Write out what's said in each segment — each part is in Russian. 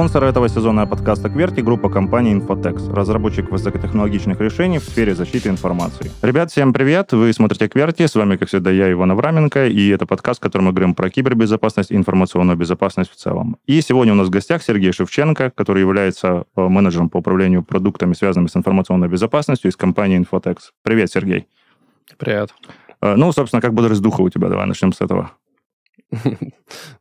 Спонсор этого сезона подкаста «Кверти» — группа компании Infotex, разработчик высокотехнологичных решений в сфере защиты информации. Ребят, всем привет! Вы смотрите «Кверти», с вами, как всегда, я, Иван Авраменко, и это подкаст, в котором мы говорим про кибербезопасность и информационную безопасность в целом. И сегодня у нас в гостях Сергей Шевченко, который является э, менеджером по управлению продуктами, связанными с информационной безопасностью из компании Infotex. Привет, Сергей. Привет. Э, ну, собственно, как бодрость духа у тебя? Давай начнем с этого.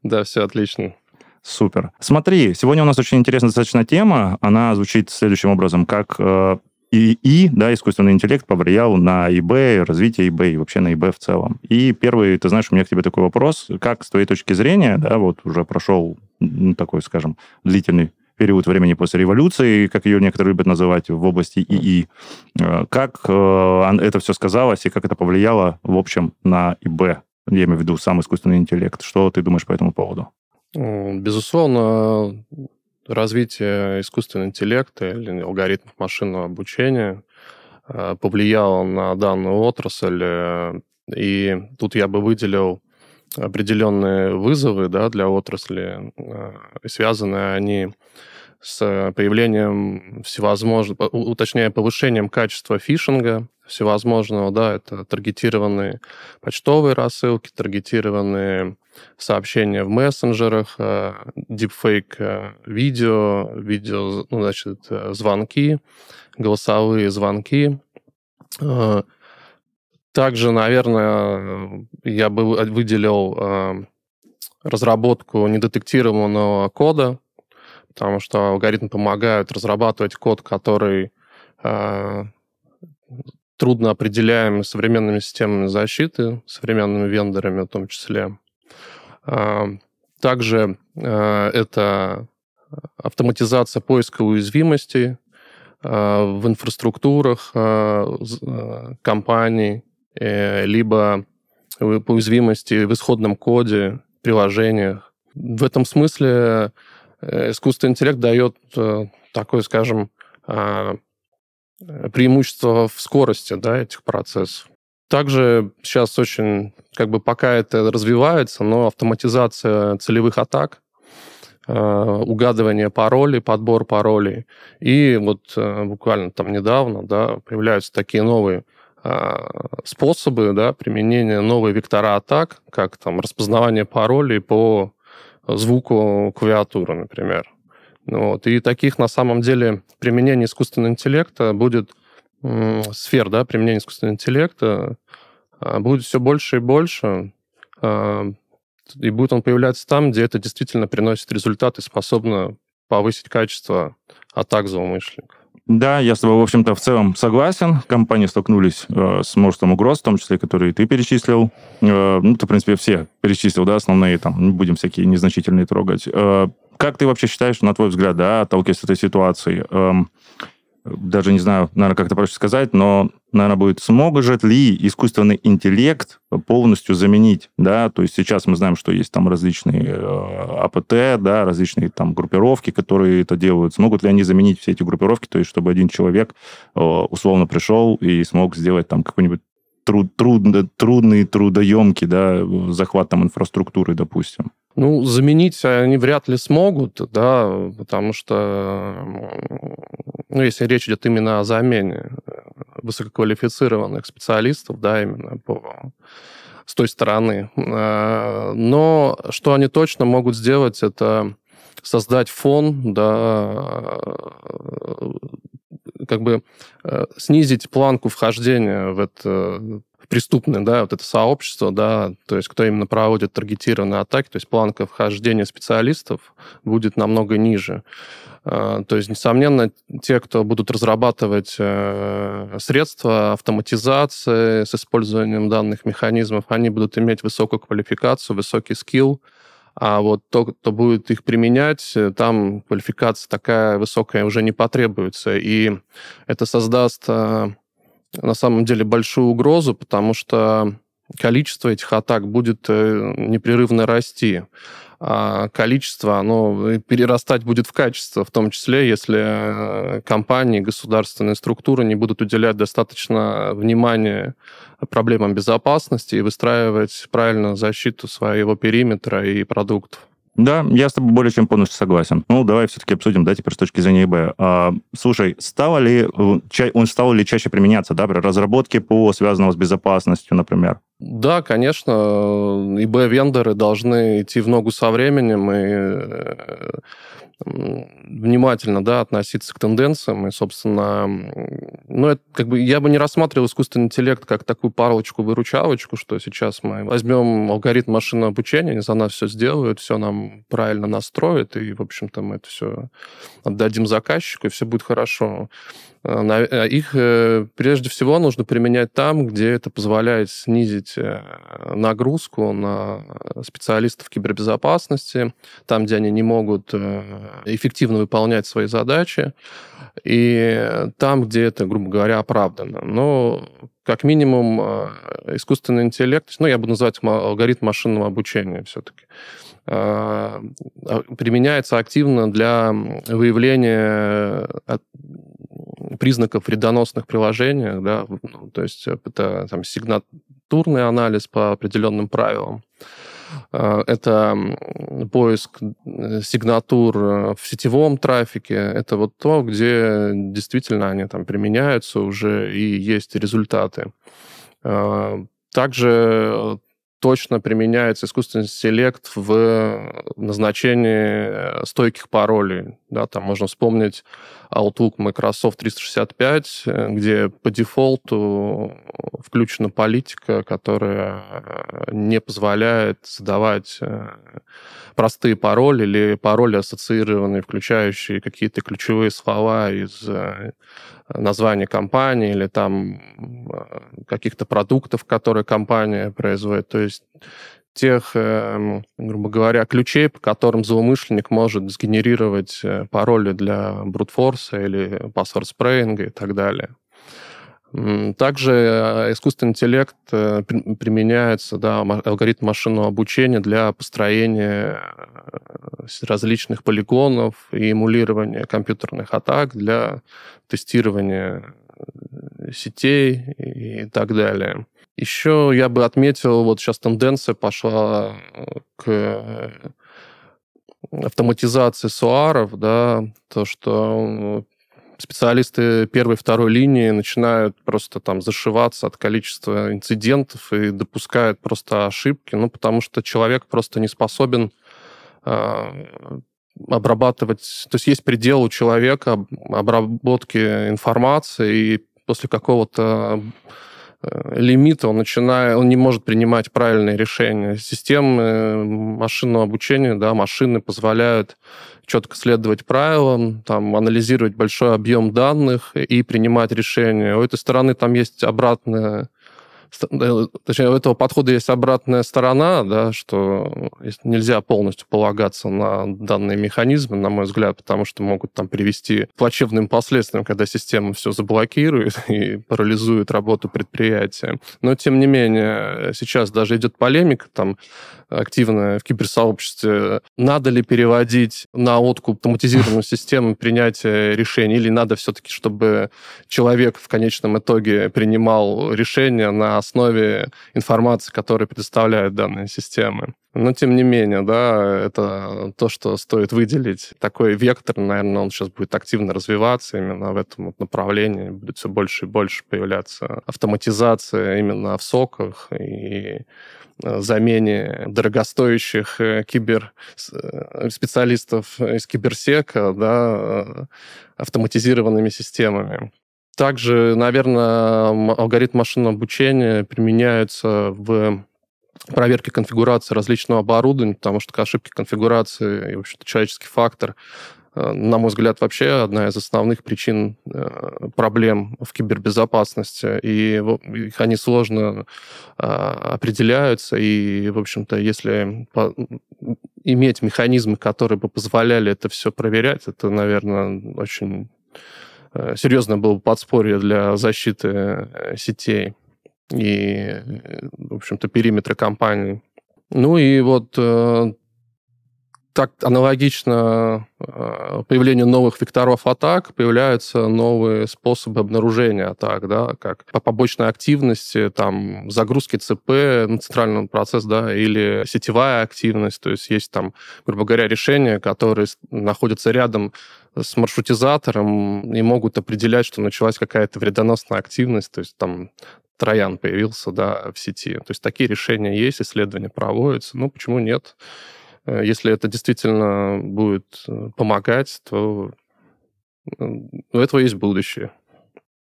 Да, все отлично. Супер. Смотри, сегодня у нас очень интересная достаточно тема. Она звучит следующим образом, как э, ИИ, да, искусственный интеллект повлиял на eBay, развитие eBay вообще на eBay в целом. И первый, ты знаешь, у меня к тебе такой вопрос. Как с твоей точки зрения, да, вот уже прошел ну, такой, скажем, длительный период времени после революции, как ее некоторые любят называть, в области ИИ. Э, как э, это все сказалось и как это повлияло, в общем, на ИБ? Я имею в виду сам искусственный интеллект. Что ты думаешь по этому поводу? Безусловно, развитие искусственного интеллекта или алгоритмов машинного обучения э, повлияло на данную отрасль. Э, и тут я бы выделил определенные вызовы да, для отрасли. Э, связаны они с появлением всевозможных, уточняя повышением качества фишинга всевозможного, да, это таргетированные почтовые рассылки, таргетированные сообщения в мессенджерах, дипфейк э, э, видео, видео, ну, значит, э, звонки, голосовые звонки. Также, наверное, я бы выделил разработку недетектированного кода, потому что алгоритмы помогают разрабатывать код, который трудно определяемый современными системами защиты, современными вендорами в том числе. А, также а, это автоматизация поиска уязвимостей а, в инфраструктурах компаний, э, либо уязвимости в исходном коде, приложениях. В этом смысле э, искусственный интеллект дает э, такой, скажем, преимущество в скорости да, этих процессов. Также сейчас очень, как бы пока это развивается, но автоматизация целевых атак, э, угадывание паролей, подбор паролей. И вот э, буквально там недавно да, появляются такие новые э, способы да, применения новые вектора атак, как там распознавание паролей по звуку клавиатуры, например. Вот. И таких на самом деле применение искусственного интеллекта будет сфер да, применения искусственного интеллекта а, будет все больше и больше, а, и будет он появляться там, где это действительно приносит результат и способно повысить качество атак злоумышленников. Да, я с тобой, в общем-то, в целом согласен. Компании столкнулись э, с множеством угроз, в том числе, которые ты перечислил. Э, ну, ты, в принципе, все перечислил, да, основные, там, не будем всякие незначительные трогать. Э, как ты вообще считаешь, на твой взгляд, да, сталкиваясь с этой ситуацией, э, даже не знаю, наверное, как это проще сказать, но, наверное, будет, сможет ли искусственный интеллект полностью заменить, да, то есть сейчас мы знаем, что есть там различные э, АПТ, да, различные там группировки, которые это делают, смогут ли они заменить все эти группировки, то есть чтобы один человек э, условно пришел и смог сделать там какой-нибудь труд, трудно, трудный, трудоемкий, да, захват там инфраструктуры, допустим. Ну, заменить они вряд ли смогут, да, потому что, ну, если речь идет именно о замене э, высококвалифицированных специалистов, да, именно по с той стороны. Э, но что они точно могут сделать, это создать фон, да, э, как бы снизить планку вхождения в это преступное, да, вот это сообщество, да, то есть кто именно проводит таргетированные атаки, то есть планка вхождения специалистов будет намного ниже. А, то есть, несомненно, те, кто будут разрабатывать э, средства автоматизации с использованием данных механизмов, они будут иметь высокую квалификацию, высокий скилл, а вот тот, кто будет их применять, там квалификация такая высокая уже не потребуется. И это создаст э, на самом деле большую угрозу, потому что количество этих атак будет э, непрерывно расти. А количество, оно перерастать будет в качество, в том числе, если э, компании, государственные структуры не будут уделять достаточно внимания проблемам безопасности и выстраивать правильно защиту своего периметра и продуктов. Да, я с тобой более чем полностью согласен. Ну, давай все-таки обсудим, да, теперь с точки зрения eBay. А, слушай, стало ли, э, он стал ли чаще применяться, да, при разработке ПО, связанного с безопасностью, например? Да, конечно, eBay-вендоры должны идти в ногу со временем и э, внимательно да, относиться к тенденциям. И, собственно, ну, это, как бы, я бы не рассматривал искусственный интеллект как такую палочку-выручалочку, что сейчас мы возьмем алгоритм машинного обучения, за нас все сделают, все нам правильно настроят, и, в общем-то, мы это все отдадим заказчику, и все будет хорошо. Э, э, их э, прежде всего нужно применять там, где это позволяет снизить нагрузку на специалистов кибербезопасности, там, где они не могут эффективно выполнять свои задачи, и там, где это, грубо говоря, оправдано. Но как минимум искусственный интеллект, ну, я буду называть алгоритм машинного обучения все-таки, применяется активно для выявления признаков вредоносных приложениях, да, ну, то есть это там, сигнатурный анализ по определенным правилам. Э, это поиск сигнатур в сетевом трафике. Это вот то, где действительно они там применяются уже и есть результаты. Э, также точно применяется искусственный интеллект в назначении стойких паролей. Да, там можно вспомнить Outlook Microsoft 365, где по дефолту включена политика, которая не позволяет задавать э, простые пароли или пароли ассоциированные, включающие какие-то ключевые слова из э, названия компании или там э, каких-то продуктов, которые компания производит. То есть тех, эм, грубо говоря, ключей, по которым злоумышленник может сгенерировать э, пароли для брутфорса или паспорт спрейинга и так далее. Также э, искусственный интеллект э, применяется, да, алгоритм машинного обучения для построения различных полигонов и эмулирования компьютерных атак для тестирования сетей и так далее. Еще я бы отметил, вот сейчас тенденция пошла э, к э, автоматизации суаров, да, то, что специалисты первой и второй линии начинают просто там зашиваться от количества инцидентов и допускают просто ошибки, ну, потому что человек просто не способен э, обрабатывать... То есть есть предел у человека обработки информации, и после какого-то Э, лимита, он начинает, он не может принимать правильные решения. Системы машинного обучения, да, машины позволяют четко следовать правилам, там, анализировать большой объем данных и принимать решения. У этой стороны там есть обратная точнее, у этого подхода есть обратная сторона, да, что нельзя полностью полагаться на данные механизмы, на мой взгляд, потому что могут там привести к плачевным последствиям, когда система все заблокирует и парализует работу предприятия. Но, тем не менее, сейчас даже идет полемика, там, активная в киберсообществе. Надо ли переводить на откуп автоматизированную систему принятия решений, или надо все-таки, чтобы человек в конечном итоге принимал решения на основе информации, которую предоставляют данные системы. Но, тем не менее, да, это то, что стоит выделить. Такой вектор, наверное, он сейчас будет активно развиваться именно в этом вот направлении. Будет все больше и больше появляться автоматизация именно в соках и Э, замене дорогостоящих э, кибер э, специалистов из киберсека да, автоматизированными системами. Также, наверное, алгоритм машинного обучения применяются в проверке конфигурации различного оборудования, потому что ошибки конфигурации и, в общем-то, человеческий фактор Э, на мой взгляд, вообще одна из основных причин э, проблем в кибербезопасности. И их они сложно а, определяются. И, в общем-то, если иметь механизмы, которые бы позволяли это все проверять, это, наверное, очень э, серьезное было бы подспорье для защиты сетей и, в общем-то, периметра компании. Ну и вот так аналогично э, появлению новых векторов атак появляются новые способы обнаружения атак, да, как по побочной активности, там, загрузки ЦП на центральный процесс, да, или сетевая активность, то есть есть там, грубо говоря, решения, которые находятся рядом с маршрутизатором и могут определять, что началась какая-то вредоносная активность, то есть там троян появился да, в сети. То есть такие решения есть, исследования проводятся. Ну, почему нет? Э, если это действительно будет э, помогать, то у этого есть будущее.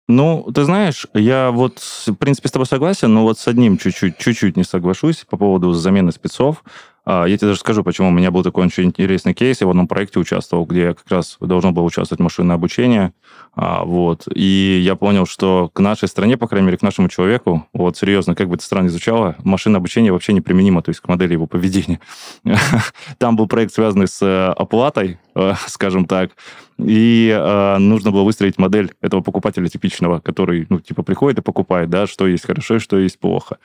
Ну, ты знаешь, я вот, в принципе, с тобой согласен, но вот с одним чуть-чуть, чуть-чуть не соглашусь по поводу замены спецов. А, я тебе даже скажу, почему. У меня был такой очень интересный кейс. Я в одном проекте участвовал, где я как раз должен был участвовать в машинное обучение. А, вот. И я понял, что к нашей стране, по крайней мере, к нашему человеку, вот серьезно, как бы это странно звучало, машинное обучение вообще неприменимо, то есть к модели его поведения. Там был проект, связанный с э, оплатой, э, скажем так, и э, нужно было выстроить модель этого покупателя типичного, который, ну, типа, приходит и покупает, да, что есть хорошо и что есть плохо.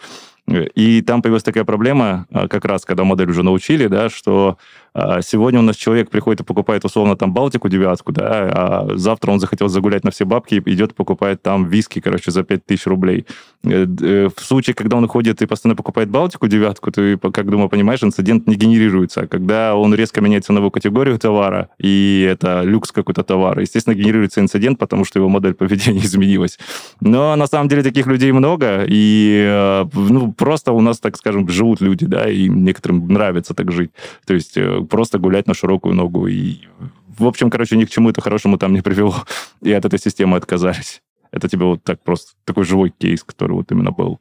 И там появилась такая проблема, а, как раз когда модель уже научили, да, что а, сегодня у нас человек приходит и покупает условно там Балтику девятку, да, а завтра он захотел загулять на все бабки и идет покупает там виски, короче, за 5000 рублей. Э, э, в случае, когда он ходит и постоянно покупает Балтику девятку, ты, как думаю, понимаешь, инцидент не генерируется. Когда он резко меняет ценовую категорию товара, и это люкс какой-то товар, естественно, генерируется инцидент, потому что его модель поведения изменилась. Но на самом деле таких людей много, и э, ну, просто у нас, так скажем, живут люди, да, и некоторым нравится так жить. То есть э, просто гулять на широкую ногу. И, в общем, короче, ни к чему это хорошему там не привело. И от этой системы отказались. Это тебе вот так просто такой живой кейс, который вот именно был.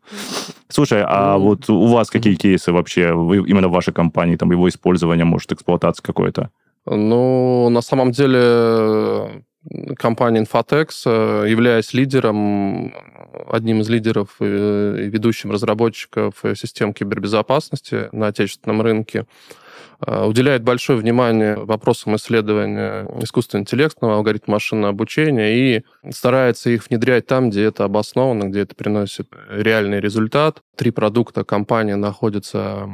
Слушай, а ну, вот у вас какие кейсы вообще, вы, именно в вашей компании, там его использование, может, эксплуатация какой-то? Ну, на самом деле компания Infotex, э, являясь лидером, одним из лидеров и ведущим разработчиков систем кибербезопасности на отечественном рынке, э, уделяет большое внимание вопросам исследования искусственного интеллектного алгоритма машинного обучения и старается их внедрять там, где это обосновано, где это приносит реальный результат. Три продукта компания находится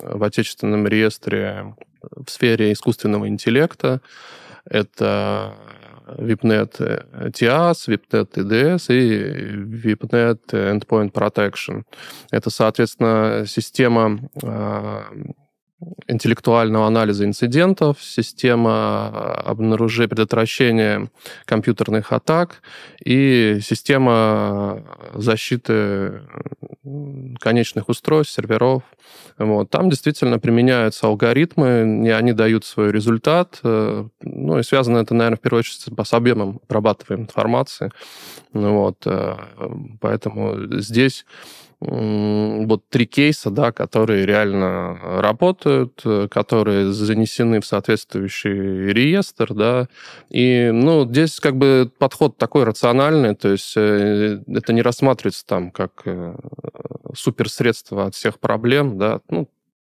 в отечественном реестре в сфере искусственного интеллекта. Это VIPNet TIAS, VIPNet TDS и VIPNet Endpoint Protection. Это, соответственно, система а, интеллектуального анализа инцидентов, система обнаружения, предотвращения компьютерных атак и система защиты конечных устройств, серверов. Вот. Там действительно применяются алгоритмы, и они дают свой результат. Э, ну и связано это, наверное, в первую очередь с объемом обрабатываемой информации. Вот. Э, поэтому здесь вот три кейса, да, которые реально работают, которые занесены в соответствующий реестр, да, и, ну, здесь как бы подход такой рациональный, то есть э, это не рассматривается там как э, суперсредство от всех проблем, да, ну,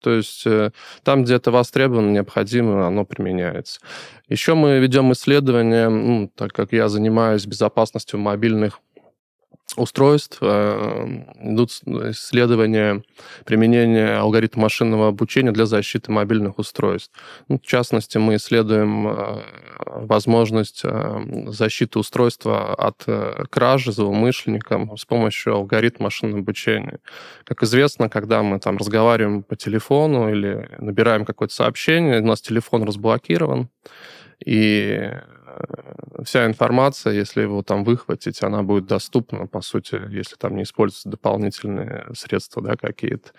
то есть э, там, где это востребовано, необходимо, оно применяется. Еще мы ведем исследования, ну, так как я занимаюсь безопасностью мобильных устройств э, идут исследования применения алгоритма машинного обучения для защиты мобильных устройств. Ну, в частности, мы исследуем э, возможность э, защиты устройства от кражи злоумышленникам с помощью алгоритма машинного обучения. Как известно, когда мы там разговариваем по телефону или набираем какое-то сообщение, у нас телефон разблокирован, и вся информация, если его там выхватить, она будет доступна, по сути, если там не используются дополнительные средства да, какие-то.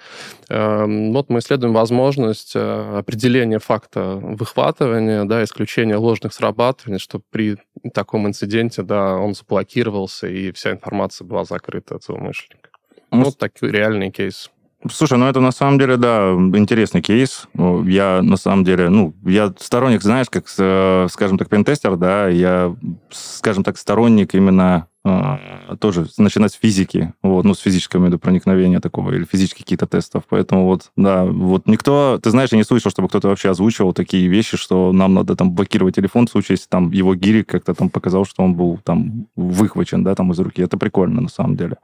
Эм, вот мы исследуем возможность э, определения факта выхватывания, да, исключения ложных срабатываний, чтобы при таком инциденте да, он заблокировался, и вся информация была закрыта от злоумышленника. Вот такой реальный кейс. Слушай, ну это на самом деле, да, интересный кейс. Я на самом деле, ну, я сторонник, знаешь, как, э, скажем так, пентестер, да, я, скажем так, сторонник именно э, тоже начинать с физики, вот, ну, с физического имею проникновения такого, или физических каких-то тестов. Поэтому вот, да, вот никто, ты знаешь, я не слышал, чтобы кто-то вообще озвучивал такие вещи, что нам надо там блокировать телефон в случае, если там его гирик как-то там показал, что он был там выхвачен, да, там из руки. Это прикольно на самом деле.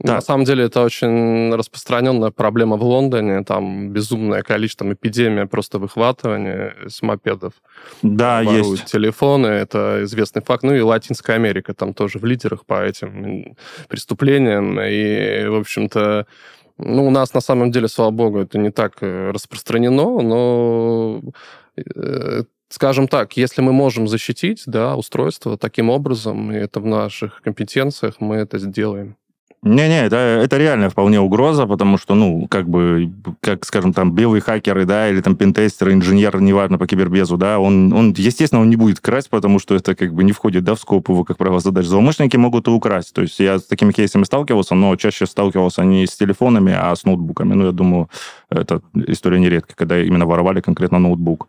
Да. На самом деле это очень распространенная проблема в Лондоне. Там безумное количество, там, эпидемия просто выхватывания с мопедов. Да, есть. телефоны, это известный факт. Ну и Латинская Америка там тоже в лидерах по этим преступлениям. И, в общем-то, ну, у нас на самом деле, слава богу, это не так э, распространено, но э, скажем так, если мы можем защитить да, устройство таким образом, и это в наших компетенциях, мы это сделаем. Не-не, это, это реально вполне угроза, потому что, ну, как бы, как, скажем, там, белые хакеры, да, или там пентестеры, инженер, неважно, по кибербезу, да, он, он, естественно, он не будет красть, потому что это как бы не входит, да, в скоп его, как правило, задач. Злоумышленники могут и украсть. То есть я с такими кейсами сталкивался, но чаще сталкивался не с телефонами, а с ноутбуками. Ну, я думаю, это история нередко, когда именно воровали конкретно ноутбук.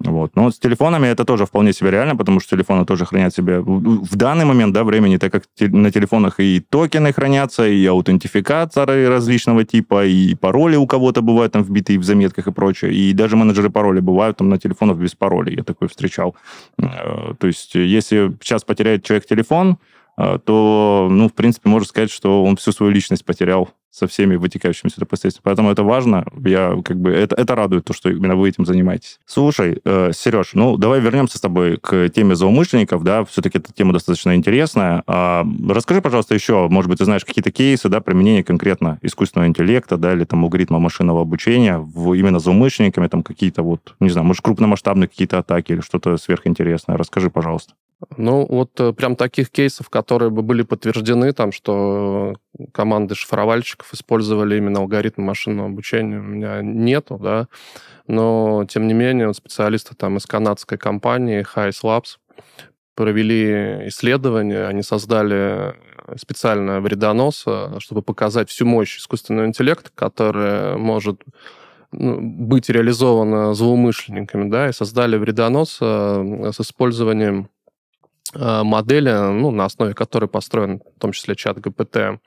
Вот. Но с телефонами это тоже вполне себе реально, потому что телефоны тоже хранят себе в данный момент да, времени, так как на телефонах и токены хранятся, и аутентификаторы различного типа, и пароли у кого-то бывают там вбитые в заметках и прочее, и даже менеджеры паролей бывают там на телефонах без паролей, я такой встречал. Э, то есть если сейчас потеряет человек телефон, э, то, ну, в принципе, можно сказать, что он всю свою личность потерял со всеми вытекающими сюда последствиями. Поэтому это важно. Я как бы это, это радует то, что именно вы этим занимаетесь. Слушай, э, Сереж, ну давай вернемся с тобой к теме злоумышленников, да, все-таки эта тема достаточно интересная. А, расскажи, пожалуйста, еще, может быть, ты знаешь какие-то кейсы, да, применения конкретно искусственного интеллекта, да, или там алгоритма машинного обучения в именно злоумышленниками, там какие-то вот, не знаю, может, крупномасштабные какие-то атаки или что-то сверхинтересное. Расскажи, пожалуйста. Ну, вот э, прям таких кейсов, которые бы были подтверждены, там, что команды шифровальщиков использовали именно алгоритмы машинного обучения, у меня нету, да, но, тем не менее, вот специалисты там из канадской компании Highs Labs провели исследование, они создали специально вредонос, чтобы показать всю мощь искусственного интеллекта, который может ну, быть реализована злоумышленниками, да, и создали вредонос э, с использованием Э, модели, ну, на основе которой построен в том числе чат ГПТ.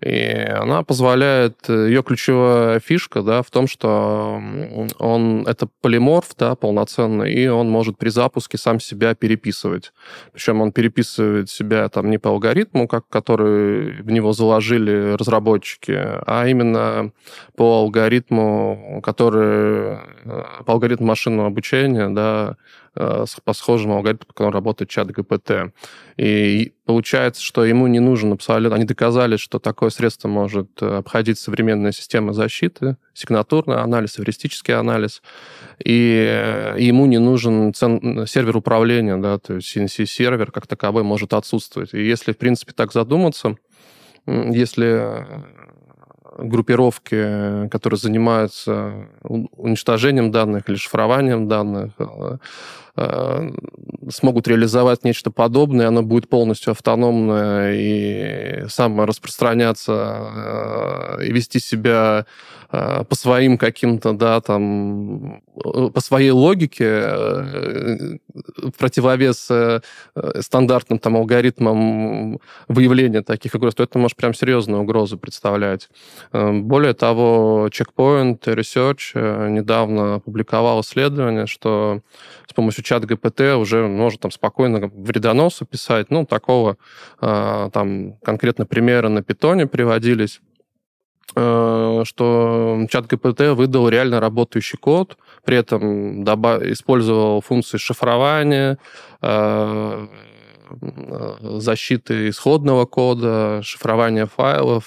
И она позволяет, э, ее ключевая фишка, да, в том, что он, это полиморф, да, полноценный, и он может при запуске сам себя переписывать. Причем он переписывает себя там не по алгоритму, как, который в него заложили разработчики, а именно по алгоритму, который, э, по алгоритму машинного обучения, да, Э, по схожему алгоритму, по работает чат ГПТ. И получается, что ему не нужен абсолютно... Они доказали, что такое средство может э, обходить современная система защиты, сигнатурный анализ, эвристический анализ, и э, ему не нужен цен... сервер управления, да, то есть CNC-сервер как таковой может отсутствовать. И если, в принципе, так задуматься, если группировки, которые занимаются уничтожением данных или шифрованием данных, Э, смогут реализовать нечто подобное, оно будет полностью автономное и само распространяться э, и вести себя э, по своим каким-то, да, там, по своей логике, в противовес стандартным там алгоритмам выявления таких угроз, то это может прям серьезную угрозу представлять. Более того, Checkpoint Research недавно опубликовал исследование, что с помощью чат ГПТ уже может там спокойно вредоносы писать. Ну, такого а, там конкретно примеры на питоне приводились а, что чат ГПТ выдал реально работающий код, при этом добав... использовал функции шифрования, защиты исходного кода, шифрования файлов,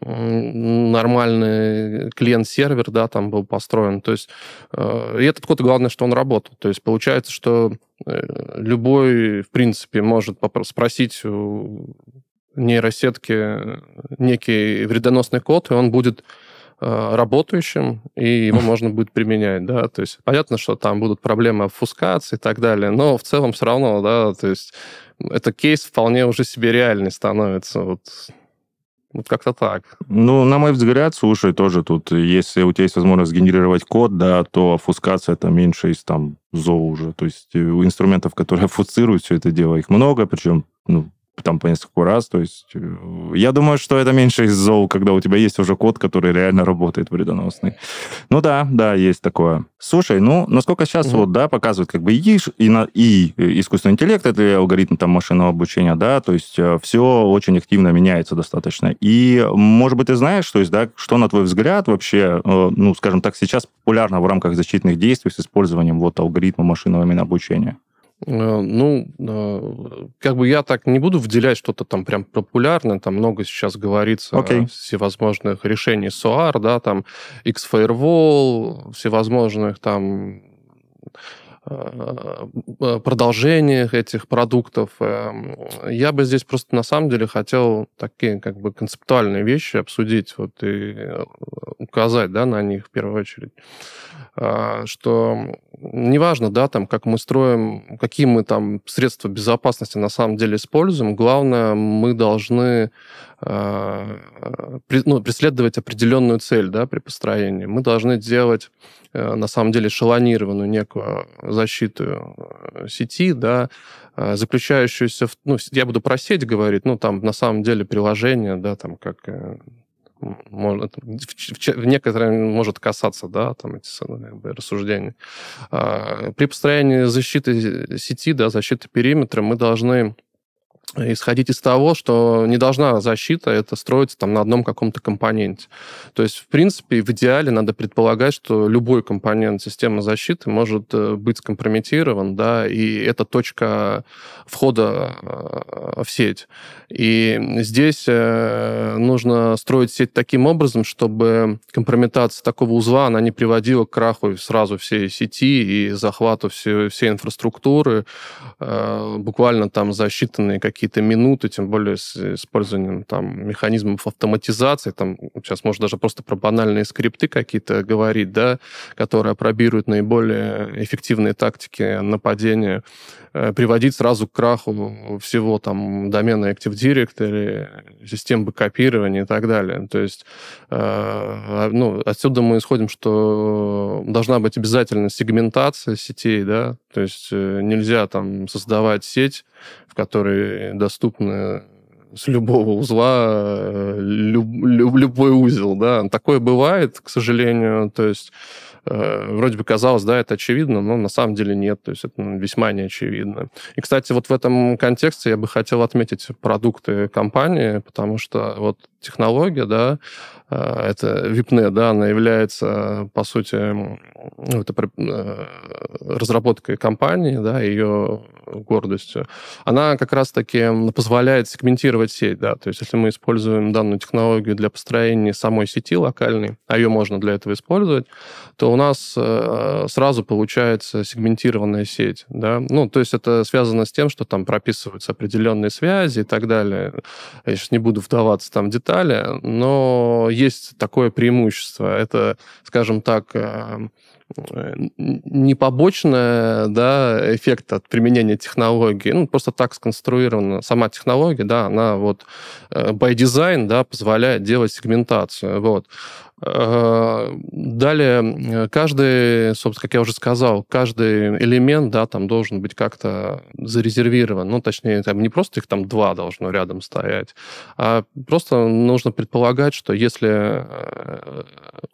нормальный клиент-сервер, да, там был построен. То есть э, и этот код, главное, что он работал. То есть получается, что э, любой, в принципе, может спросить у нейросетки некий вредоносный код, и он будет э, работающим, и его можно будет применять, да, то есть понятно, что там будут проблемы обфускации и так далее, но в целом все равно, да, то есть это кейс вполне уже себе реальный становится, вот вот как-то так. Ну, на мой взгляд, слушай, тоже тут, если у тебя есть возможность генерировать код, да, то фускация это меньше из там ЗО уже. То есть у инструментов, которые фуцируют все это дело, их много, причем ну, там по несколько раз. То есть э, я думаю, что это меньше из зол, когда у тебя есть уже код, который реально работает вредоносный. Ну да, да, есть такое. Слушай, ну, насколько сейчас угу. вот, да, показывают как бы и, и, и искусственный интеллект, это алгоритм там машинного обучения, да, то есть э, все очень активно меняется достаточно. И, может быть, ты знаешь, то есть, да, что, на твой взгляд, вообще, э, ну, скажем так, сейчас популярно в рамках защитных действий с использованием вот алгоритма машинного обучения? Э, ну, э, как бы я так не буду выделять что-то там прям популярное, там много сейчас говорится okay. о всевозможных решений SOAR, да, там X-Firewall, всевозможных там продолжениях этих продуктов. Эм, я бы здесь просто на самом деле хотел такие как бы концептуальные вещи обсудить вот и э, указать да, на них в первую очередь. Что неважно, да, там, как мы строим, какие мы там средства безопасности на самом деле используем, главное, мы должны э, ну, преследовать определенную цель да, при построении. Мы должны делать Э, на самом деле шалонированную некую защиту э, сети, да, э, заключающуюся в... Ну, я буду про сеть говорить, ну, там на самом деле приложение, да, там как может, в, в некотором может касаться, да, там эти как бы, рассуждения. А, при построении защиты сети, да, защиты периметра мы должны исходить из того, что не должна защита это строиться там на одном каком-то компоненте. То есть, в принципе, в идеале надо предполагать, что любой компонент системы защиты может э, быть скомпрометирован, да, и это точка входа э, в сеть. И здесь э, нужно строить сеть таким образом, чтобы компрометация такого узла, она не приводила к краху сразу всей сети и захвату всей, всей инфраструктуры, буквально там за считанные какие какие-то минуты, тем более с использованием там механизмов автоматизации, там сейчас можно даже просто про банальные скрипты какие-то говорить, да, которые пробируют наиболее эффективные тактики нападения, э, приводить сразу к краху всего там домена Active Directory, систем бэкопирования и так далее. То есть э, ну, отсюда мы исходим, что должна быть обязательно сегментация сетей, да, то есть э, нельзя там создавать сеть, в которой доступны с любого узла э, люб, люб, любой узел, да. Такое бывает, к сожалению, то есть э, вроде бы казалось, да, это очевидно, но на самом деле нет, то есть это весьма неочевидно. И, кстати, вот в этом контексте я бы хотел отметить продукты компании, потому что вот технология, да, э, это VIPNet, да, она является, по сути, ну, это э, разработкой компании, да, ее гордостью. Она как раз-таки позволяет сегментировать сеть, да, то есть если мы используем данную технологию для построения самой сети локальной, а ее можно для этого использовать, то у нас э, сразу получается сегментированная сеть, да, ну, то есть это связано с тем, что там прописываются определенные связи и так далее. Я сейчас не буду вдаваться там в детали, но есть такое преимущество. Это, скажем так, э, не побочный да, эффект от применения технологии, ну, просто так сконструирована сама технология, да, она вот э, by design, да, позволяет делать сегментацию, вот. Э, далее, каждый, собственно, как я уже сказал, каждый элемент, да, там должен быть как-то зарезервирован. Ну, точнее, там не просто их там два должно рядом стоять, а просто нужно предполагать, что если э,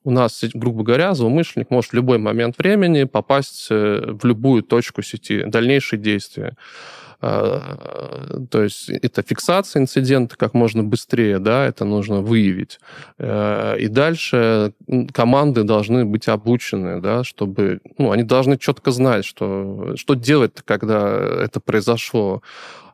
у нас, грубо говоря, злоумышленник может в любой момент времени попасть э, в любую точку сети, дальнейшие действия. А, то есть это фиксация инцидента как можно быстрее, да, это нужно выявить. Э, и дальше команды должны быть обучены, да, чтобы, ну, они должны четко знать, что, что делать, когда это произошло.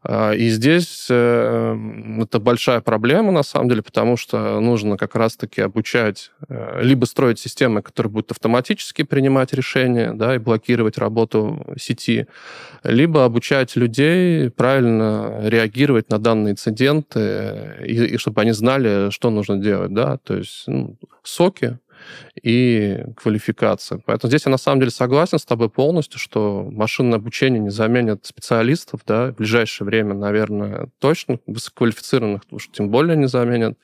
А, и здесь э, это большая проблема, на самом деле, потому что нужно как раз-таки обучать, э, либо строить системы, которые будут автоматически принимать решения да, и блокировать работу сети, либо обучать людей правильно реагировать на данные инциденты, и, и чтобы они знали, что нужно делать. Да? То есть ну, соки, и квалификация. Поэтому здесь я на самом деле согласен с тобой полностью, что машинное обучение не заменит специалистов, да, в ближайшее время, наверное, точно, высококвалифицированных уж тем более не заменят.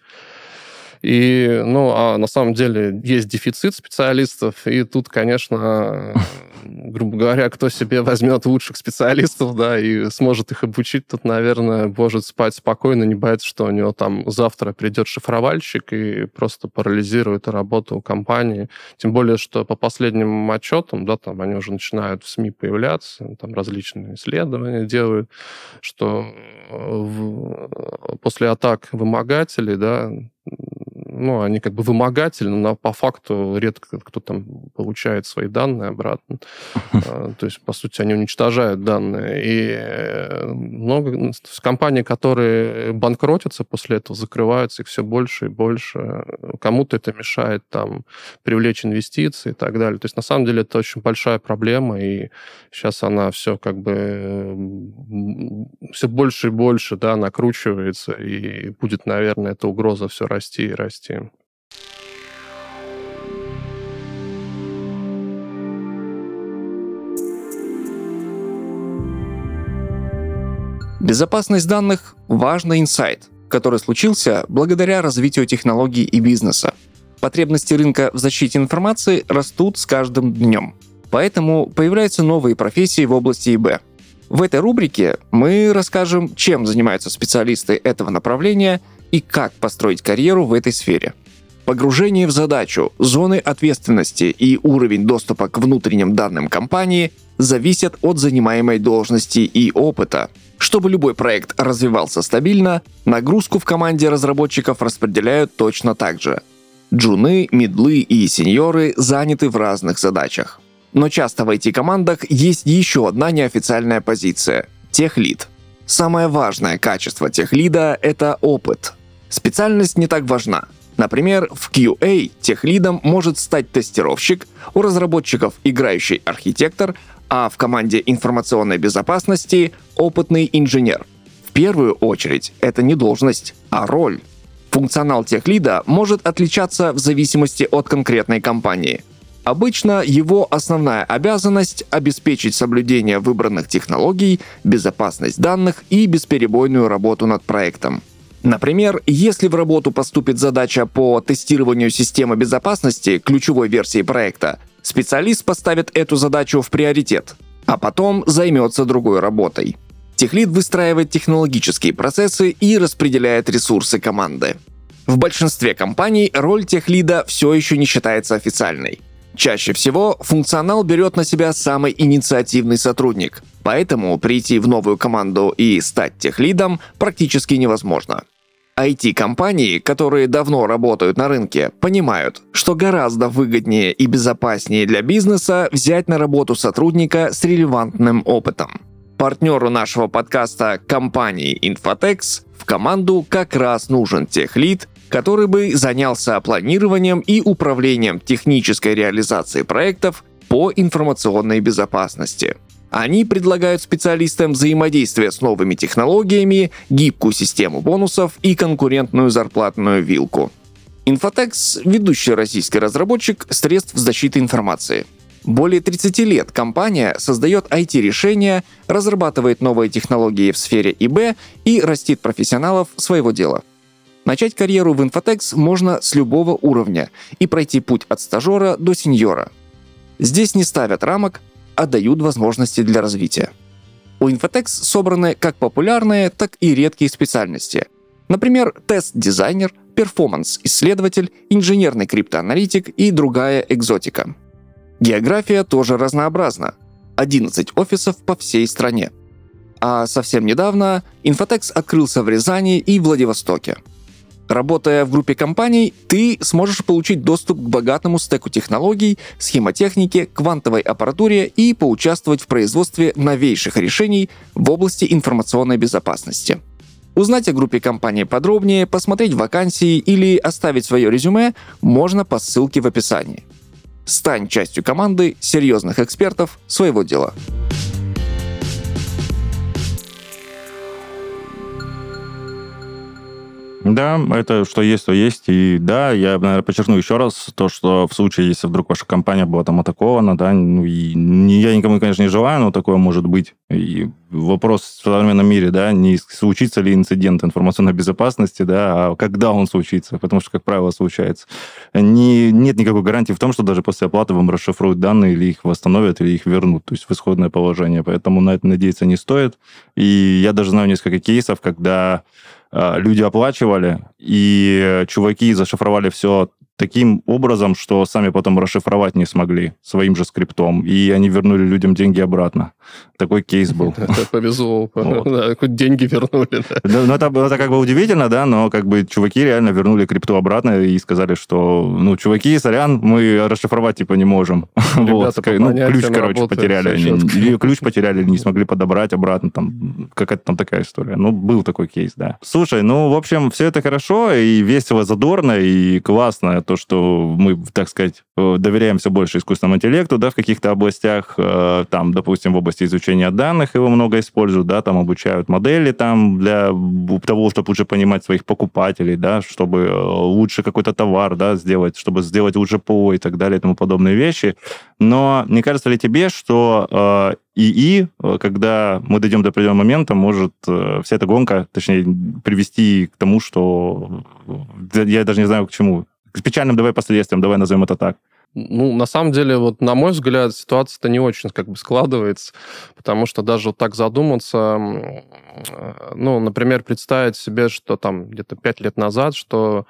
И, ну, а на самом деле есть дефицит специалистов, и тут, конечно, грубо говоря, кто себе возьмет лучших специалистов, да, и сможет их обучить, тут, наверное, может спать спокойно, не боится, что у него там завтра придет шифровальщик и просто парализирует работу компании. Тем более, что по последним отчетам, да, там они уже начинают в СМИ появляться, там различные исследования делают, что в, после атак вымогателей, да, ну, они как бы вымогательны, но по факту редко кто там получает свои данные обратно. А, то есть, по сути, они уничтожают данные. И э, много компаний, которые банкротятся после этого, закрываются их все больше и больше. Кому-то это мешает там привлечь инвестиции и так далее. То есть, на самом деле, это очень большая проблема, и сейчас она все как бы все больше и больше, да, накручивается, и будет, наверное, эта угроза все расти и расти. Безопасность данных – важный инсайт, который случился благодаря развитию технологий и бизнеса. Потребности рынка в защите информации растут с каждым днем. Поэтому появляются новые профессии в области ИБ. В этой рубрике мы расскажем, чем занимаются специалисты этого направления и как построить карьеру в этой сфере. Погружение в задачу, зоны ответственности и уровень доступа к внутренним данным компании зависят от занимаемой должности и опыта. Чтобы любой проект развивался стабильно, нагрузку в команде разработчиков распределяют точно так же. Джуны, медлы и сеньоры заняты в разных задачах. Но часто в IT-командах есть еще одна неофициальная позиция – техлид. Самое важное качество техлида – это опыт. Специальность не так важна. Например, в QA техлидом может стать тестировщик, у разработчиков играющий архитектор, а в команде информационной безопасности — опытный инженер. В первую очередь это не должность, а роль. Функционал техлида может отличаться в зависимости от конкретной компании. Обычно его основная обязанность — обеспечить соблюдение выбранных технологий, безопасность данных и бесперебойную работу над проектом. Например, если в работу поступит задача по тестированию системы безопасности ключевой версии проекта, Специалист поставит эту задачу в приоритет, а потом займется другой работой. Техлит выстраивает технологические процессы и распределяет ресурсы команды. В большинстве компаний роль техлида все еще не считается официальной. Чаще всего функционал берет на себя самый инициативный сотрудник, поэтому прийти в новую команду и стать техлидом практически невозможно. IT-компании, которые давно работают на рынке, понимают, что гораздо выгоднее и безопаснее для бизнеса взять на работу сотрудника с релевантным опытом. Партнеру нашего подкаста компании Infotex в команду как раз нужен техлид, который бы занялся планированием и управлением технической реализацией проектов по информационной безопасности. Они предлагают специалистам взаимодействие с новыми технологиями, гибкую систему бонусов и конкурентную зарплатную вилку. Infotex – ведущий российский разработчик средств защиты информации. Более 30 лет компания создает IT-решения, разрабатывает новые технологии в сфере ИБ и растит профессионалов своего дела. Начать карьеру в Infotex можно с любого уровня и пройти путь от стажера до сеньора. Здесь не ставят рамок, а дают возможности для развития. У Infotex собраны как популярные, так и редкие специальности. Например, тест-дизайнер, перформанс-исследователь, инженерный криптоаналитик и другая экзотика. География тоже разнообразна. 11 офисов по всей стране. А совсем недавно Infotex открылся в Рязани и Владивостоке – Работая в группе компаний, ты сможешь получить доступ к богатому стеку технологий, схемотехнике, квантовой аппаратуре и поучаствовать в производстве новейших решений в области информационной безопасности. Узнать о группе компании подробнее, посмотреть вакансии или оставить свое резюме можно по ссылке в описании. Стань частью команды серьезных экспертов своего дела. Да, это что есть, то есть. И да, я, наверное, подчеркну еще раз то, что в случае, если вдруг ваша компания была там атакована, да, ну, и я никому, конечно, не желаю, но такое может быть. И вопрос в современном мире, да, не случится ли инцидент информационной безопасности, да, а когда он случится, потому что, как правило, случается. Не, нет никакой гарантии в том, что даже после оплаты вам расшифруют данные или их восстановят, или их вернут, то есть в исходное положение. Поэтому на это надеяться не стоит. И я даже знаю несколько кейсов, когда люди оплачивали, и чуваки зашифровали все таким образом, что сами потом расшифровать не смогли своим же скриптом, и они вернули людям деньги обратно. Такой кейс был. Повезло. Хоть деньги вернули. Ну, это как бы удивительно, да, но как бы чуваки реально вернули крипту обратно и сказали, что, ну, чуваки, сорян, мы расшифровать типа не можем. Вот. Ну, ключ, короче, потеряли. Ключ потеряли, не смогли подобрать обратно. Там какая-то там такая история. Ну, был такой кейс, да. Слушай, ну, в общем, все это хорошо и весело, задорно и классно то, что мы, так сказать, э, доверяем все больше искусственному интеллекту, да, в каких-то областях, э, там, допустим, в области изучения данных его много используют, да, там обучают модели там для того, чтобы лучше понимать своих покупателей, да, чтобы э, лучше какой-то товар, да, сделать, чтобы сделать лучше ПО и так далее и тому подобные вещи. Но не кажется ли тебе, что ИИ, когда мы дойдем до определенного момента, может вся эта гонка, точнее, привести к тому, что я даже не знаю, к чему к печальным давай последствиям, давай назовем это так. Ну, на самом деле, вот на мой взгляд, ситуация-то не очень как бы складывается, потому что даже вот так задуматься, ну, например, представить себе, что там где-то пять лет назад, что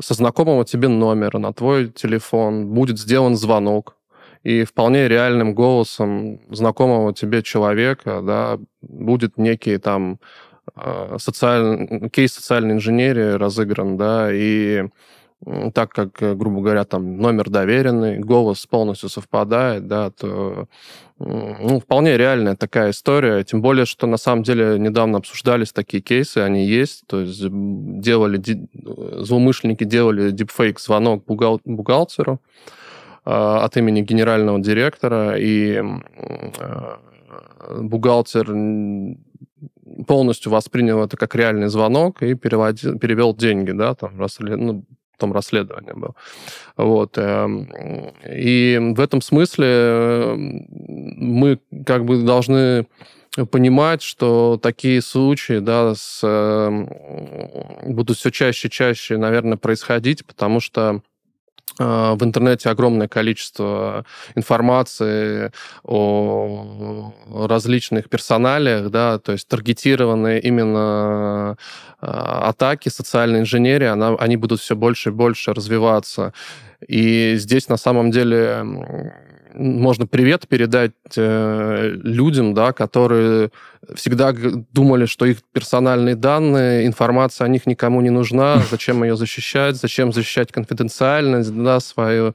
со знакомого тебе номера на твой телефон будет сделан звонок, и вполне реальным голосом знакомого тебе человека, да, будет некий там э, социальный, кейс социальной инженерии разыгран, да, и так как, э, грубо говоря, там номер доверенный, голос полностью совпадает, да, то ну, вполне реальная такая история, тем более, что на самом деле недавно обсуждались такие кейсы, они есть, то есть делали, злоумышленники делали дипфейк звонок бухгал, бухгалтеру э, от имени генерального директора, и э, бухгалтер полностью воспринял это как реальный звонок и переводил, перевел деньги, да, там, ну, том расследование было. Вот. Эм, и в этом смысле эм, мы как бы должны понимать, что такие случаи да, с, эм, будут все чаще и чаще, наверное, происходить, потому что в интернете огромное количество информации о различных персоналиях, да, то есть таргетированные именно а, атаки социальной инженерии, она, они будут все больше и больше развиваться. И здесь на самом деле можно привет передать э, людям, да, которые всегда думали, что их персональные данные, информация о них никому не нужна, зачем ее защищать, зачем защищать конфиденциальность, да, свою,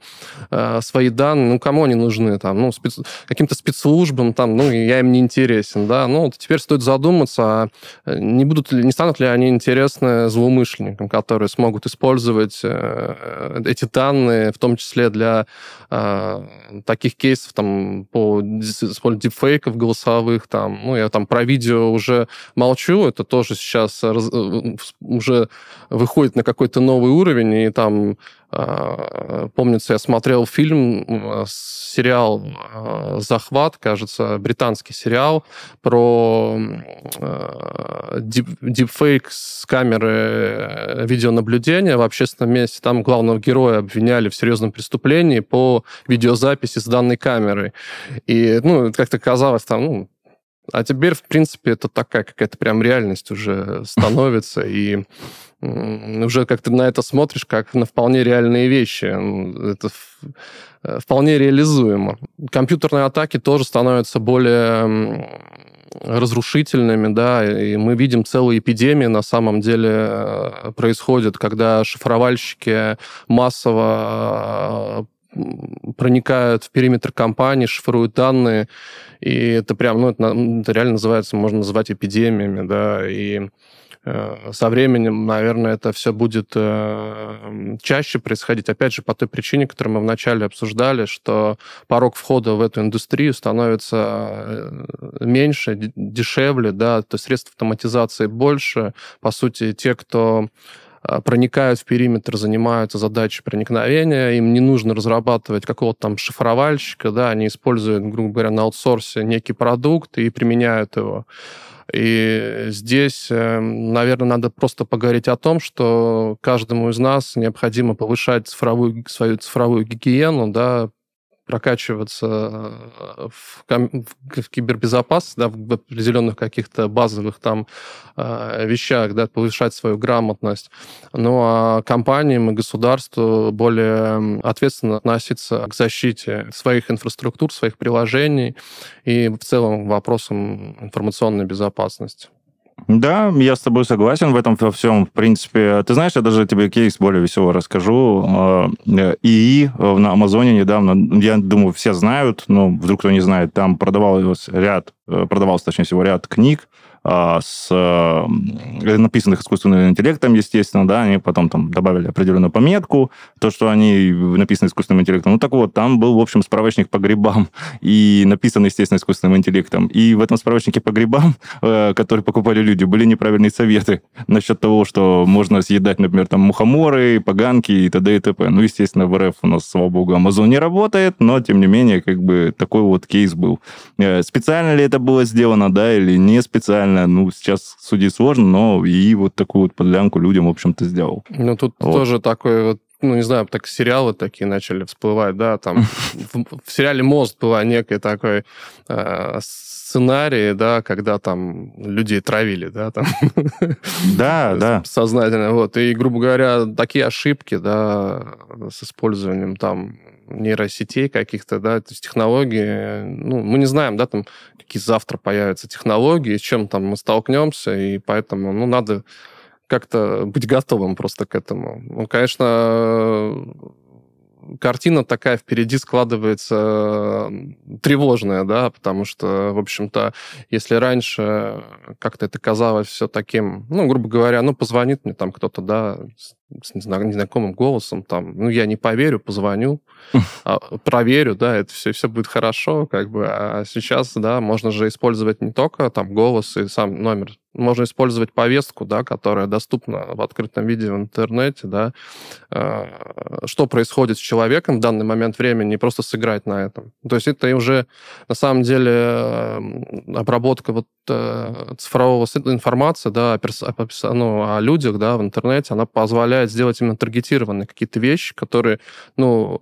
э, свои данные, ну, кому они нужны, там, ну, спец... каким-то спецслужбам, там, ну, я им не интересен, да, ну, теперь стоит задуматься, а не будут ли, не станут ли они интересны злоумышленникам, которые смогут использовать э, эти данные, в том числе для э, таких кейсов, там, по использованию дипфейков голосовых, там, ну, я там про видео уже молчу, это тоже сейчас раз, э, уже выходит на какой-то новый уровень, и там а, Помнится, я смотрел фильм, сериал «Захват», кажется, британский сериал про а, дипфейк с камеры э, видеонаблюдения в общественном месте. Там главного героя обвиняли в серьезном преступлении по видеозаписи с данной камерой. И, ну, как-то казалось, там, ну, а теперь, в принципе, это такая какая-то прям реальность уже становится, и уже как ты на это смотришь, как на вполне реальные вещи. Это э, вполне реализуемо. Компьютерные атаки тоже становятся более разрушительными, да, и мы видим целые эпидемии на самом деле э, происходят, когда шифровальщики массово проникают в периметр компании, шифруют данные, и это прям, ну, это, это реально называется, можно называть эпидемиями, да, и э, со временем, наверное, это все будет э, чаще происходить. Опять же, по той причине, которую мы вначале обсуждали, что порог входа в эту индустрию становится э, меньше, дешевле, да, то есть средств автоматизации больше. По сути, те, кто проникают в периметр, занимаются задачей проникновения, им не нужно разрабатывать какого-то там шифровальщика, да, они используют, грубо говоря, на аутсорсе некий продукт и применяют его. И здесь, эм, наверное, надо просто поговорить о том, что каждому из нас необходимо повышать цифровую, свою цифровую гигиену, да, прокачиваться э, в, в кибербезопасность, да, в определенных каких-то базовых там э, вещах, да, повышать свою грамотность. Ну а компаниям и государству более ответственно относиться к защите своих инфраструктур, своих приложений и в целом вопросам информационной безопасности. Да, я с тобой согласен в этом во всем. В принципе, ты знаешь, я даже тебе кейс более веселый расскажу. А, э, ИИ на Амазоне недавно, я думаю, все знают, но вдруг кто не знает, там продавался ряд, э, продавался, точнее всего, ряд книг, с э, написанных искусственным интеллектом, естественно, да, они потом там добавили определенную пометку, то, что они написаны искусственным интеллектом. Ну, так вот, там был, в общем, справочник по грибам и написан, естественно, искусственным интеллектом. И в этом справочнике по грибам, э, который покупали люди, были неправильные советы насчет того, что можно съедать, например, там мухоморы, поганки и т.д. и т.п. Ну, естественно, в РФ у нас, слава богу, Amazon не работает, но, тем не менее, как бы такой вот кейс был. Э, специально ли это было сделано, да, или не специально, реально, ну, сейчас судить сложно, но и вот такую вот подлянку людям, в общем-то, сделал. Ну, тут вот. тоже такой вот ну, не знаю, так сериалы такие начали всплывать, да, там в, в сериале «Мост» была некая такой э, сценарий, да, когда там людей травили, да, там. Да, да. Сознательно, вот. И, грубо говоря, такие ошибки, да, с использованием там нейросетей каких-то, да, то есть технологии, ну, мы не знаем, да, там, какие завтра появятся технологии, с чем там мы столкнемся, и поэтому, ну, надо как-то быть готовым просто к этому. Ну, конечно, картина такая впереди складывается тревожная, да, потому что, в общем-то, если раньше как-то это казалось все таким, ну, грубо говоря, ну, позвонит мне там кто-то, да, с незнакомым голосом, там, ну, я не поверю, позвоню, а, проверю, да, это все, все будет хорошо, как бы, а сейчас, да, можно же использовать не только там голос и сам номер, можно использовать повестку, да, которая доступна в открытом виде в интернете, да, а, что происходит с человеком в данный момент времени, и просто сыграть на этом. То есть это уже, на самом деле, обработка вот э, цифрового информации, да, о, ну, о людях, да, в интернете, она позволяет сделать именно таргетированные какие-то вещи, которые, ну,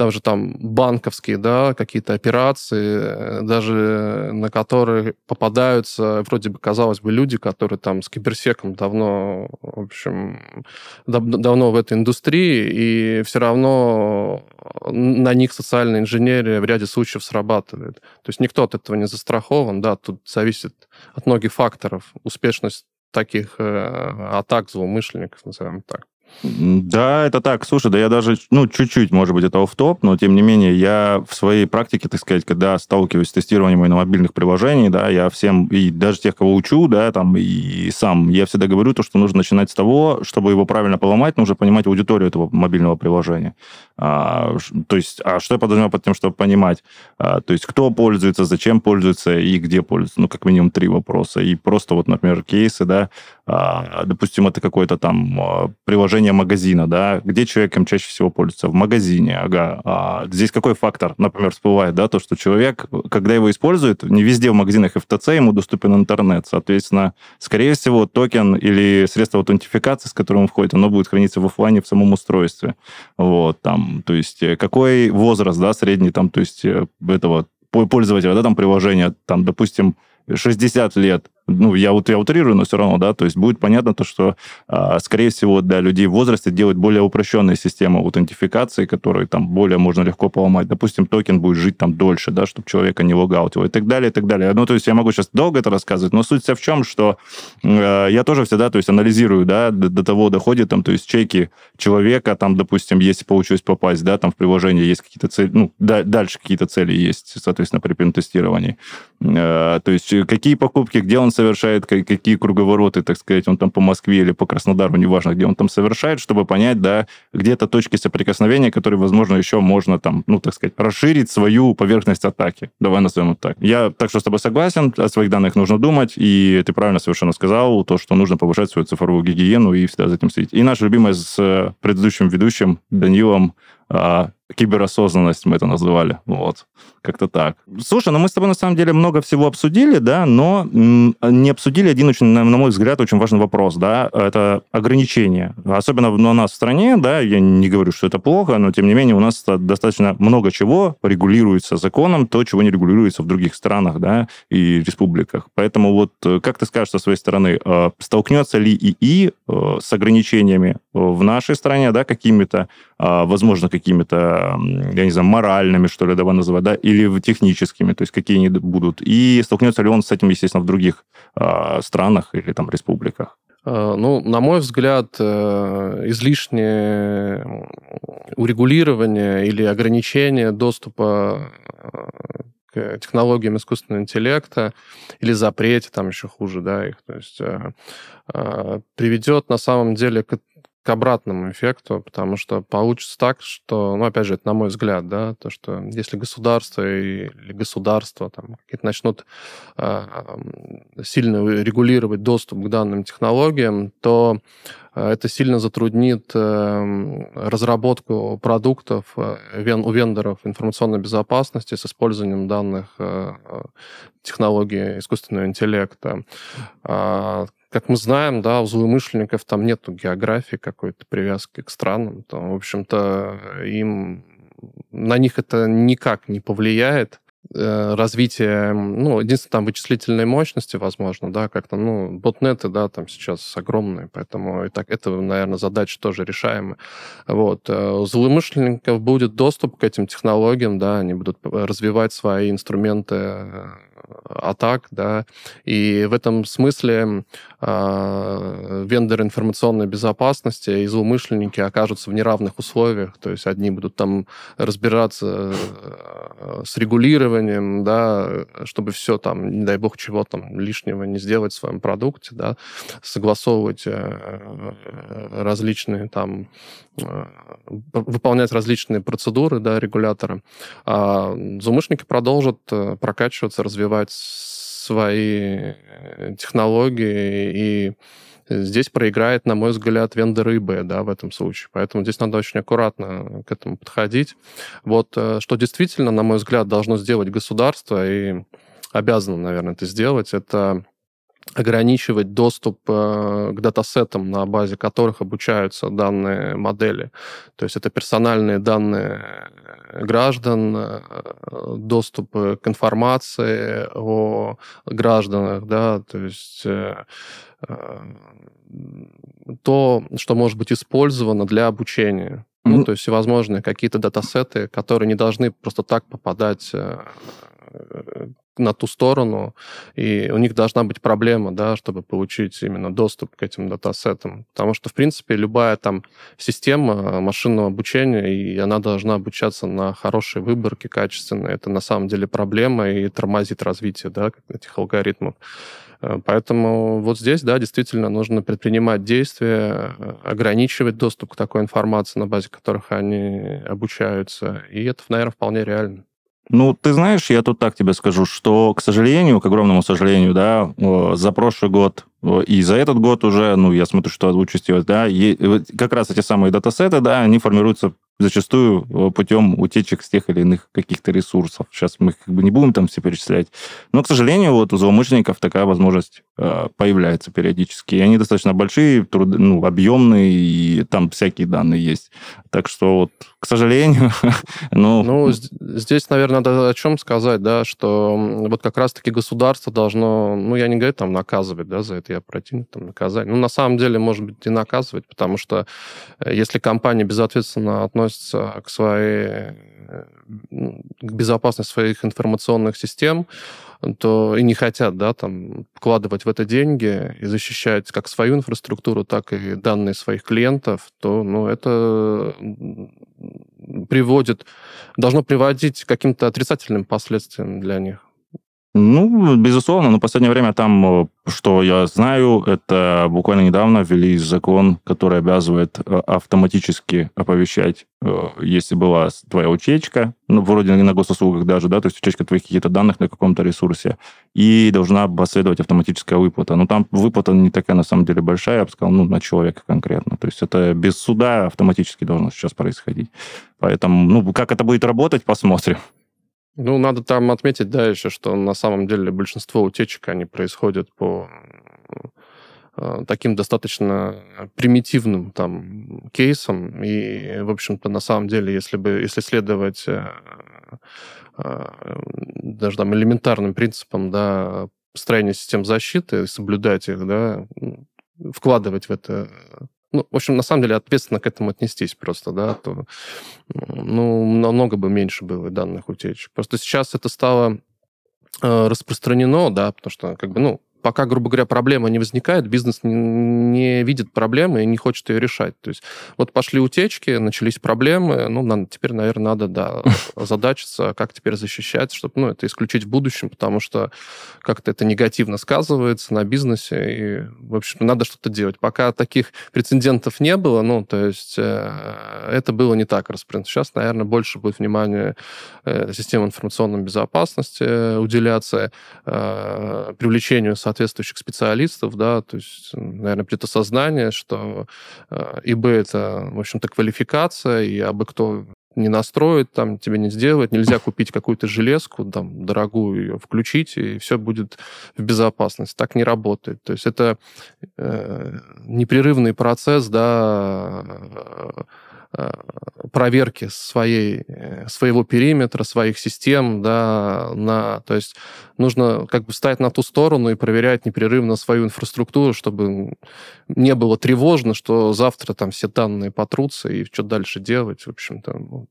даже там банковские, да, какие-то операции, э, даже на которые попадаются, вроде бы, казалось бы, люди, которые там с киберсеком давно, в общем, дав давно в этой индустрии, и все равно на них социальная инженерия в ряде случаев срабатывает. То есть никто от этого не застрахован, да, тут зависит от многих факторов успешность таких э, атак злоумышленников, назовем так. Да, это так. Слушай, да я даже, ну, чуть-чуть, может быть, это в топ но, тем не менее, я в своей практике, так сказать, когда сталкиваюсь с тестированием на мобильных приложений, да, я всем, и даже тех, кого учу, да, там, и сам, я всегда говорю то, что нужно начинать с того, чтобы его правильно поломать, нужно понимать аудиторию этого мобильного приложения. А, то есть, а что я подразумеваю под тем, чтобы понимать? А, то есть, кто пользуется, зачем пользуется и где пользуется? Ну, как минимум три вопроса. И просто вот, например, кейсы, да, а, допустим, это какое-то там а, приложение магазина, да, где человеком чаще всего пользуется? В магазине, ага. А здесь какой фактор, например, всплывает, да, то, что человек, когда его использует, не везде в магазинах ФТЦ ему доступен интернет, соответственно, скорее всего, токен или средство аутентификации, с которым он входит, оно будет храниться в офлайне в самом устройстве, вот, там, то есть э, какой возраст, да, средний, там, то есть э, этого пользователя, да, там, приложения, там, допустим, 60 лет, ну, я, вот, я утрирую, но все равно, да, то есть будет понятно то, что, а, скорее всего, для людей в возрасте делать более упрощенные системы аутентификации, которые там более можно легко поломать. Допустим, токен будет жить там дольше, да, чтобы человека не логаутило и так далее, и так далее. Ну, то есть я могу сейчас долго это рассказывать, но суть вся в чем, что э, я тоже всегда, то есть анализирую, да, до, до того доходит, там, то есть чеки человека, там, допустим, если получилось попасть, да, там в приложение есть какие-то цели, ну, да, дальше какие-то цели есть, соответственно, при пентестировании. Э, то есть какие покупки, где он совершает, какие круговороты, так сказать, он там по Москве или по Краснодару, неважно, где он там совершает, чтобы понять, да, где-то точки соприкосновения, которые, возможно, еще можно там, ну, так сказать, расширить свою поверхность атаки. Давай назовем это так. Я так что с тобой согласен, о своих данных нужно думать, и ты правильно совершенно сказал, то, что нужно повышать свою цифровую гигиену и всегда за этим следить. И наша любимая с предыдущим ведущим Данилом а, киберосознанность мы это называли. Вот, как-то так. Слушай, ну мы с тобой на самом деле много всего обсудили, да, но не обсудили один очень, на мой взгляд, очень важный вопрос, да, это ограничения. Особенно у нас в стране, да, я не говорю, что это плохо, но тем не менее у нас достаточно много чего регулируется законом, то, чего не регулируется в других странах, да, и республиках. Поэтому вот э, как ты скажешь со своей стороны, э, столкнется ли ИИ э, с ограничениями в нашей стране, да, какими-то, возможно, какими-то я не знаю, моральными, что ли, давай называть, да, или техническими, то есть какие они будут, и столкнется ли он с этим, естественно, в других э, странах или там республиках? А, ну, на мой взгляд, э, излишнее урегулирование или ограничение доступа э, к технологиям искусственного интеллекта или запрете, там еще хуже, да, их, то есть э, приведет на самом деле к обратному эффекту, потому что получится так, что, ну, опять же, это на мой взгляд, да, то, что если государство или государство там какие-то начнут э, сильно регулировать доступ к данным технологиям, то это сильно затруднит э, разработку продуктов э, у вендоров информационной безопасности с использованием данных э, технологий искусственного интеллекта как мы знаем, да, у злоумышленников там нету географии какой-то привязки к странам. Там, в общем-то, им на них это никак не повлияет э, развитие, ну, единственное, там вычислительной мощности, возможно, да, как-то, ну, ботнеты, да, там сейчас огромные, поэтому и так это, наверное, задача тоже решаемая. Вот. Э, у злоумышленников будет доступ к этим технологиям, да, они будут развивать свои инструменты э, атак, да, и в этом смысле э, вендоры информационной безопасности и злоумышленники окажутся в неравных условиях, то есть одни будут там разбираться э, с регулированием, да, чтобы все там, не дай бог чего там лишнего не сделать в своем продукте, да, согласовывать э, различные там, э, выполнять различные процедуры, да, регулятора, а злоумышленники продолжат прокачиваться, развивать развивать свои э, технологии, и здесь проиграет, на мой взгляд, вендор eBay, да, в этом случае. Поэтому здесь надо очень аккуратно к этому подходить. Вот э, что действительно, на мой взгляд, должно сделать государство, и обязано, наверное, это сделать, это ограничивать доступ э, к датасетам, на базе которых обучаются данные модели. То есть это персональные данные граждан, э, доступ к информации о гражданах, да, то есть э, то, что может быть использовано для обучения. Ну, то есть всевозможные какие-то датасеты, которые не должны просто так попадать на ту сторону, и у них должна быть проблема, да, чтобы получить именно доступ к этим датасетам. Потому что, в принципе, любая там система машинного обучения, и она должна обучаться на хорошей выборке, качественной. Это на самом деле проблема и тормозит развитие да, этих алгоритмов. Э, поэтому вот здесь, да, действительно нужно предпринимать действия, э, ограничивать доступ к такой информации, на базе которых они обучаются. И это, наверное, вполне реально. Ну, ты знаешь, я тут так тебе скажу, что, к сожалению, к огромному сожалению, да, за прошлый год и за этот год уже, ну, я смотрю, что участилось, да, как раз эти самые датасеты, да, они формируются зачастую э, путем утечек с тех или иных каких-то ресурсов. Сейчас мы как бы не будем там все перечислять. Но, к сожалению, вот у злоумышленников такая возможность э, появляется периодически. И они достаточно большие, труд, ну, объемные, и там всякие данные есть. Так что вот, к сожалению, ну... Ну, здесь, наверное, надо о чем сказать, да, что вот как раз-таки государство должно, ну, я не говорю там наказывать, да, за это я противник, там, наказать. Ну, на самом деле, может быть, и наказывать, потому что э, если компания безответственно относится относятся к своей к безопасности своих информационных систем, то и не хотят, да, там, вкладывать в это деньги и защищать как свою инфраструктуру, так и данные своих клиентов, то, ну, это приводит, должно приводить к каким-то отрицательным последствиям для них. Ну, безусловно, но в последнее время там, э, что я знаю, это буквально недавно ввели закон, который обязывает э, автоматически оповещать, э, если была твоя утечка, ну, вроде на госуслугах даже, да, то есть утечка твоих каких-то данных на каком-то ресурсе, и должна последовать автоматическая выплата. Но там выплата не такая, на самом деле, большая, я бы сказал, ну, на человека конкретно. То есть это без суда автоматически должно сейчас происходить. Поэтому, ну, как это будет работать, посмотрим. Ну, надо там отметить, да, еще, что на самом деле большинство утечек, они происходят по э, таким достаточно примитивным там кейсам. И, в общем-то, на самом деле, если бы, если следовать э, э, даже там элементарным принципам, да, построения систем защиты, соблюдать их, да, вкладывать в это ну, в общем, на самом деле, ответственно к этому отнестись просто, да, то, ну, намного бы меньше было данных утечек. Просто сейчас это стало э, распространено, да, потому что, как бы, ну, пока, грубо говоря, проблема не возникает, бизнес не видит проблемы и не хочет ее решать. То есть вот пошли утечки, начались проблемы, ну, надо, теперь, наверное, надо, да, задачиться, как теперь защищать, чтобы, ну, это исключить в будущем, потому что как-то это негативно сказывается на бизнесе, и, в общем, надо что-то делать. Пока таких прецедентов не было, ну, то есть э, это было не так распространено. Сейчас, наверное, больше будет внимания э, системы информационной безопасности э, уделяться, э, привлечению, соответственно, соответствующих специалистов, да, то есть, наверное, где-то сознание, что э, ИБ это, в общем-то, квалификация, и абы кто не настроит, там тебе не сделает, нельзя купить какую-то железку, там, дорогую ее включить, и все будет в безопасности. Так не работает. То есть это э, непрерывный процесс, да, проверки своей, э, своего периметра, своих систем, да, на, то есть нужно как бы встать на ту сторону и проверять непрерывно свою инфраструктуру, чтобы не было тревожно, что завтра там все данные потрутся и что дальше делать, в общем-то,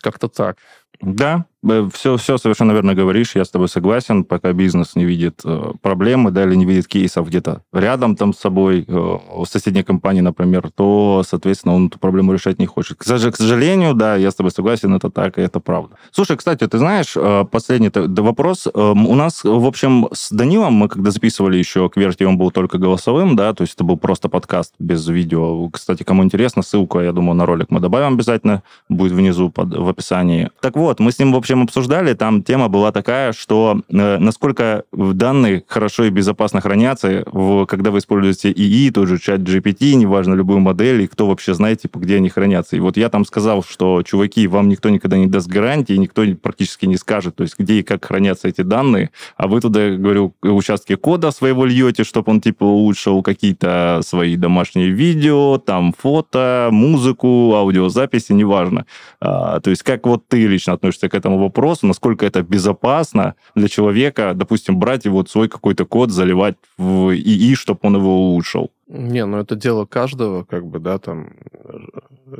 как-то так. Да, все, все совершенно верно говоришь, я с тобой согласен. Пока бизнес не видит э, проблемы, да, или не видит кейсов где-то рядом там с собой, э, у соседней компании, например, то, соответственно, он эту проблему решать не хочет. К сожалению, да, я с тобой согласен, это так, и это правда. Слушай, кстати, ты знаешь, э, последний вопрос. Э, у нас, в общем, с Данилом, мы когда записывали еще Кверти, он был только голосовым, да, то есть это был просто подкаст без видео. Кстати, кому интересно, ссылку, я думаю, на ролик мы добавим обязательно, будет внизу под, в описании. Так вот, мы с ним, в общем, обсуждали, там тема была такая, что э, насколько данные хорошо и безопасно хранятся, в, когда вы используете ИИ, тот же чат GPT, неважно, любую модель, и кто вообще знает, типа, где они хранятся. И вот я там сказал, что, чуваки, вам никто никогда не даст гарантии, никто практически не скажет, то есть где и как хранятся эти данные, а вы туда, говорю, участки кода своего льете, чтобы он, типа, улучшил какие-то свои домашние видео, там, фото, музыку, аудиозаписи, неважно. А, то есть как вот ты лично относишься к этому вопросу, насколько это безопасно для человека, допустим, брать и вот свой какой-то код заливать в ИИ, чтобы он его улучшил. Не, ну это дело каждого, как бы, да, там,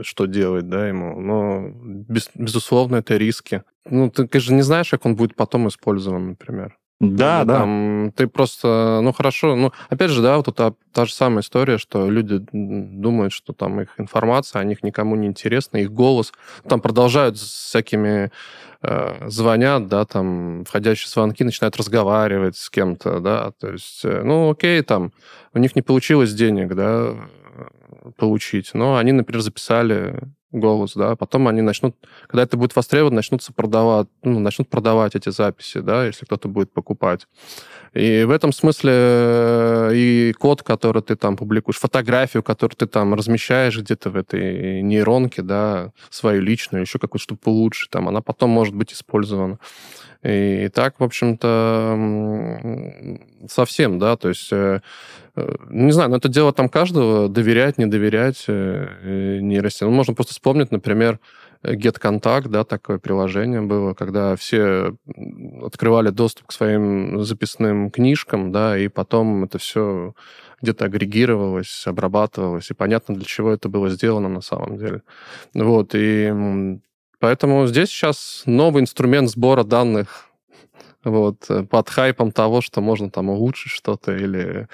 что делать, да, ему. Но, без, безусловно, это риски. Ну, ты, же не знаешь, как он будет потом использован, например. Да, да. Там, ты просто, ну хорошо, ну опять же, да, вот та, та же самая история, что люди думают, что там их информация о них никому не интересна, их голос, там продолжают с всякими Э, звонят, да, там, входящие звонки, начинают разговаривать с кем-то, да, то есть, э, ну, окей, там, у них не получилось денег, да, получить, но они, например, записали голос, да, потом они начнут, когда это будет востребовано, начнутся продавать, ну, начнут продавать эти записи, да, если кто-то будет покупать. И в этом смысле э, и код, который ты там публикуешь, фотографию, которую ты там размещаешь где-то в этой нейронке, да, свою личную, еще какую-то, чтобы получше, там, она потом может быть использована. И так, в общем-то, совсем, да, то есть, э, не знаю, но это дело там каждого, доверять, не доверять нейросети. Ну, можно просто вспомнить, например, GetContact, да, такое приложение было, когда все открывали доступ к своим записным книжкам, да, и потом это все где-то агрегировалось, обрабатывалось, и понятно, для чего это было сделано на самом деле. Вот, и поэтому здесь сейчас новый инструмент сбора данных вот, э, под хайпом того, что можно там улучшить что-то или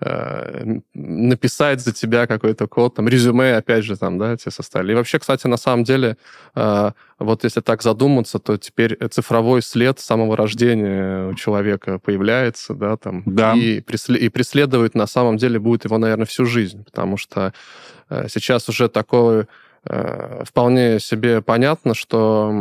э, написать за тебя какой-то код, там, резюме, опять же, там, да, тебе составили. И вообще, кстати, на самом деле, э, вот если так задуматься, то теперь цифровой след с самого рождения у человека появляется, да, там, да. И, преслед, и преследует, на самом деле, будет его, наверное, всю жизнь, потому что э, сейчас уже такое вполне себе понятно, что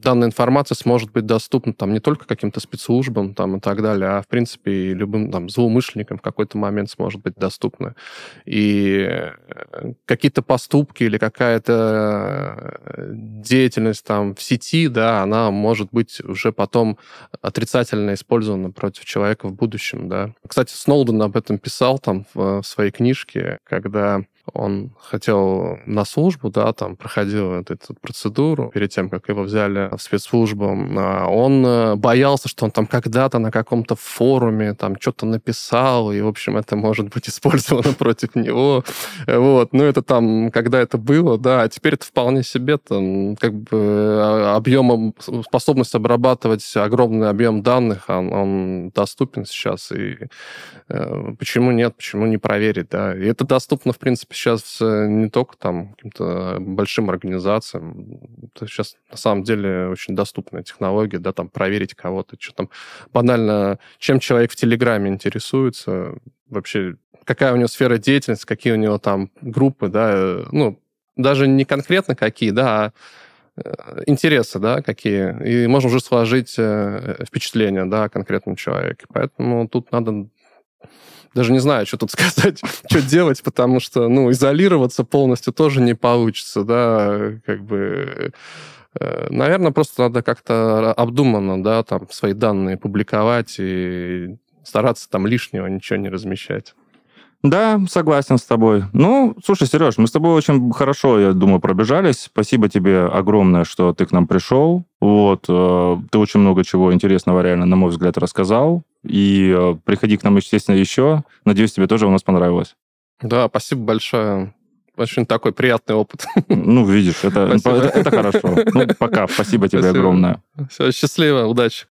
данная информация сможет быть доступна там не только каким-то спецслужбам там, и так далее, а в принципе и любым там, злоумышленникам в какой-то момент сможет быть доступна. И э, какие-то поступки или какая-то э, деятельность там в сети, да, она может быть уже потом отрицательно использована против человека в будущем, да. Кстати, Сноуден об этом писал там в своей книжке, когда он хотел на службу, да, там проходил эту, эту процедуру перед тем, как его взяли в спецслужбу. А он э, боялся, что он там когда-то на каком-то форуме там что-то написал, и, в общем, это может быть использовано против него. Вот. Ну, это там, когда это было, да, а теперь это вполне себе там как бы а, объемом, способность обрабатывать огромный объем данных, он, он доступен сейчас, и э, почему нет, почему не проверить, да. И это доступно, в принципе, сейчас э, не только там каким-то большим организациям. Это сейчас на самом деле очень доступная технология, да, там проверить кого-то, что там банально, чем человек в Телеграме интересуется, вообще какая у него сфера деятельности, какие у него там группы, да, э, ну, даже не конкретно какие, да, а э, интересы, да, какие. И можно уже сложить впечатление, да, о конкретном человеке. Поэтому тут надо даже не знаю, что тут сказать, что делать, потому что, ну, изолироваться полностью тоже не получится, да, как бы... Э, Наверное, просто надо как-то обдуманно, да, там, свои данные публиковать и стараться там лишнего ничего не размещать. Да, согласен с тобой. Ну, слушай, Сереж, мы с тобой очень хорошо, я думаю, пробежались. Спасибо тебе огромное, что ты к нам пришел. Вот, э, ты очень много чего интересного реально, на мой взгляд, рассказал. И э, приходи к нам, естественно, еще. Надеюсь, тебе тоже у нас понравилось. Да, спасибо большое. Очень такой приятный опыт. Ну, видишь, это, это, это хорошо. Ну, пока. Спасибо тебе спасибо. огромное. Все, счастливо, удачи.